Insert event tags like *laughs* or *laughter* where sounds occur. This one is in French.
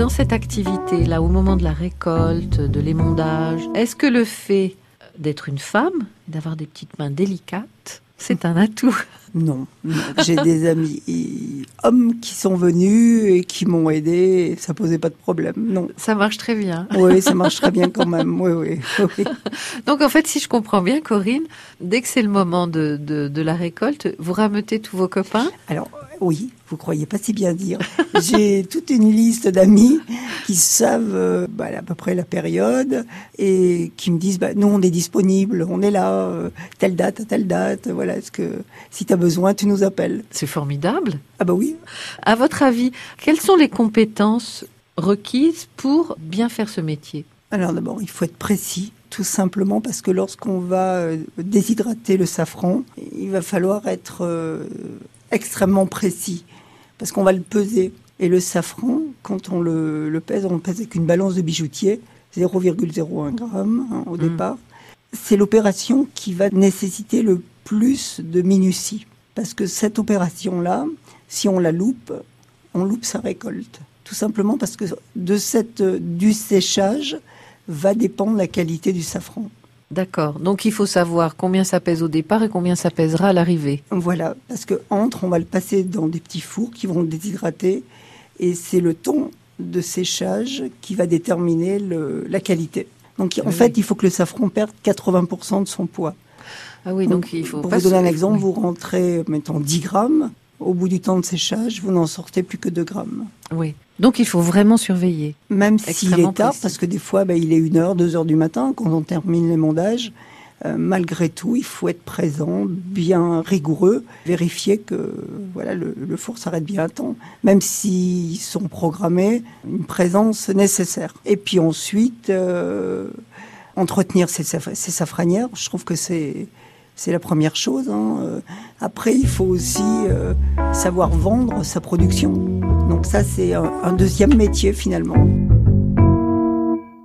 dans cette activité-là, au moment de la récolte, de l'émondage, est-ce que le fait d'être une femme, d'avoir des petites mains délicates, c'est un atout? Non, j'ai des amis hommes qui sont venus et qui m'ont aidé. Et ça posait pas de problème. Non. Ça marche très bien. Oui, ça marche très bien quand même. Oui, oui. oui. *laughs* Donc en fait, si je comprends bien, Corinne, dès que c'est le moment de, de, de la récolte, vous rameutez tous vos copains? Alors oui, vous croyez pas si bien dire. *laughs* J'ai toute une liste d'amis qui savent euh, bah, à peu près la période et qui me disent bah, nous on est disponible, on est là, euh, telle date à telle date. Voilà, est-ce que si tu as besoin, tu nous appelles. C'est formidable. Ah bah oui. À votre avis, quelles sont les compétences requises pour bien faire ce métier? Alors d'abord, il faut être précis tout simplement parce que lorsqu'on va euh, déshydrater le safran, il va falloir être extrêmement précis parce qu'on va le peser. Et le safran, quand on le, pèse, on le pèse avec une balance de bijoutier, 0,01 g hein, au mmh. départ. C'est l'opération qui va nécessiter le plus de minutie. Parce que cette opération-là, si on la loupe, on loupe sa récolte. Tout simplement parce que de cette, du séchage va dépendre la qualité du safran. D'accord. Donc il faut savoir combien ça pèse au départ et combien ça pèsera à l'arrivée. Voilà, parce que entre, on va le passer dans des petits fours qui vont le déshydrater et c'est le ton de séchage qui va déterminer la qualité. Donc en fait, il faut que le safran perde 80% de son poids. Ah oui, donc, il faut. Pour vous donner un exemple, vous rentrez, mettons, 10 grammes. Au bout du temps de séchage, vous n'en sortez plus que 2 grammes. Oui. Donc il faut vraiment surveiller. Même s'il est tard, parce que des fois, bah, il est 1 heure, 2 heures du matin quand on termine les mondages. Euh, malgré tout, il faut être présent, bien rigoureux, vérifier que voilà le, four s'arrête bien à temps, même s'ils sont programmés, une présence nécessaire. Et puis ensuite, euh, entretenir ces, ces safranières, je trouve que c'est c'est la première chose. Hein. Après, il faut aussi euh, savoir vendre sa production. Donc ça, c'est un deuxième métier finalement.